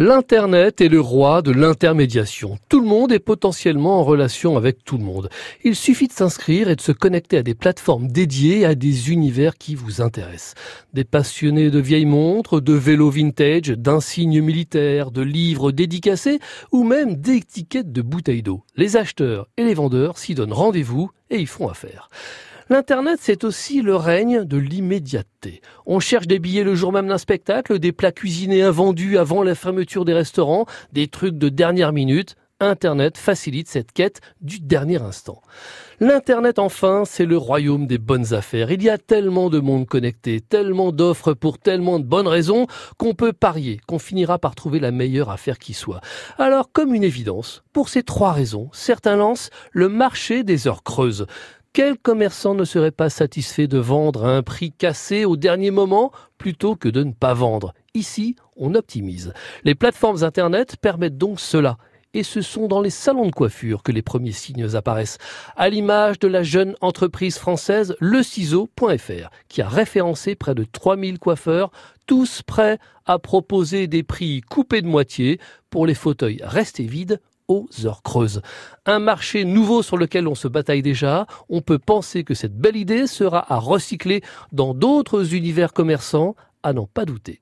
L'Internet est le roi de l'intermédiation. Tout le monde est potentiellement en relation avec tout le monde. Il suffit de s'inscrire et de se connecter à des plateformes dédiées à des univers qui vous intéressent. Des passionnés de vieilles montres, de vélos vintage, d'insignes militaires, de livres dédicacés ou même d'étiquettes de bouteilles d'eau. Les acheteurs et les vendeurs s'y donnent rendez-vous et y font affaire. L'Internet, c'est aussi le règne de l'immédiateté. On cherche des billets le jour même d'un spectacle, des plats cuisinés invendus avant la fermeture des restaurants, des trucs de dernière minute. Internet facilite cette quête du dernier instant. L'Internet, enfin, c'est le royaume des bonnes affaires. Il y a tellement de monde connecté, tellement d'offres pour tellement de bonnes raisons qu'on peut parier qu'on finira par trouver la meilleure affaire qui soit. Alors, comme une évidence, pour ces trois raisons, certains lancent le marché des heures creuses. Quel commerçant ne serait pas satisfait de vendre à un prix cassé au dernier moment plutôt que de ne pas vendre? Ici, on optimise. Les plateformes Internet permettent donc cela. Et ce sont dans les salons de coiffure que les premiers signes apparaissent, à l'image de la jeune entreprise française Le Ciseau.fr, qui a référencé près de 3000 coiffeurs, tous prêts à proposer des prix coupés de moitié pour les fauteuils restés vides aux heures creuses. Un marché nouveau sur lequel on se bataille déjà, on peut penser que cette belle idée sera à recycler dans d'autres univers commerçants, à n'en pas douter.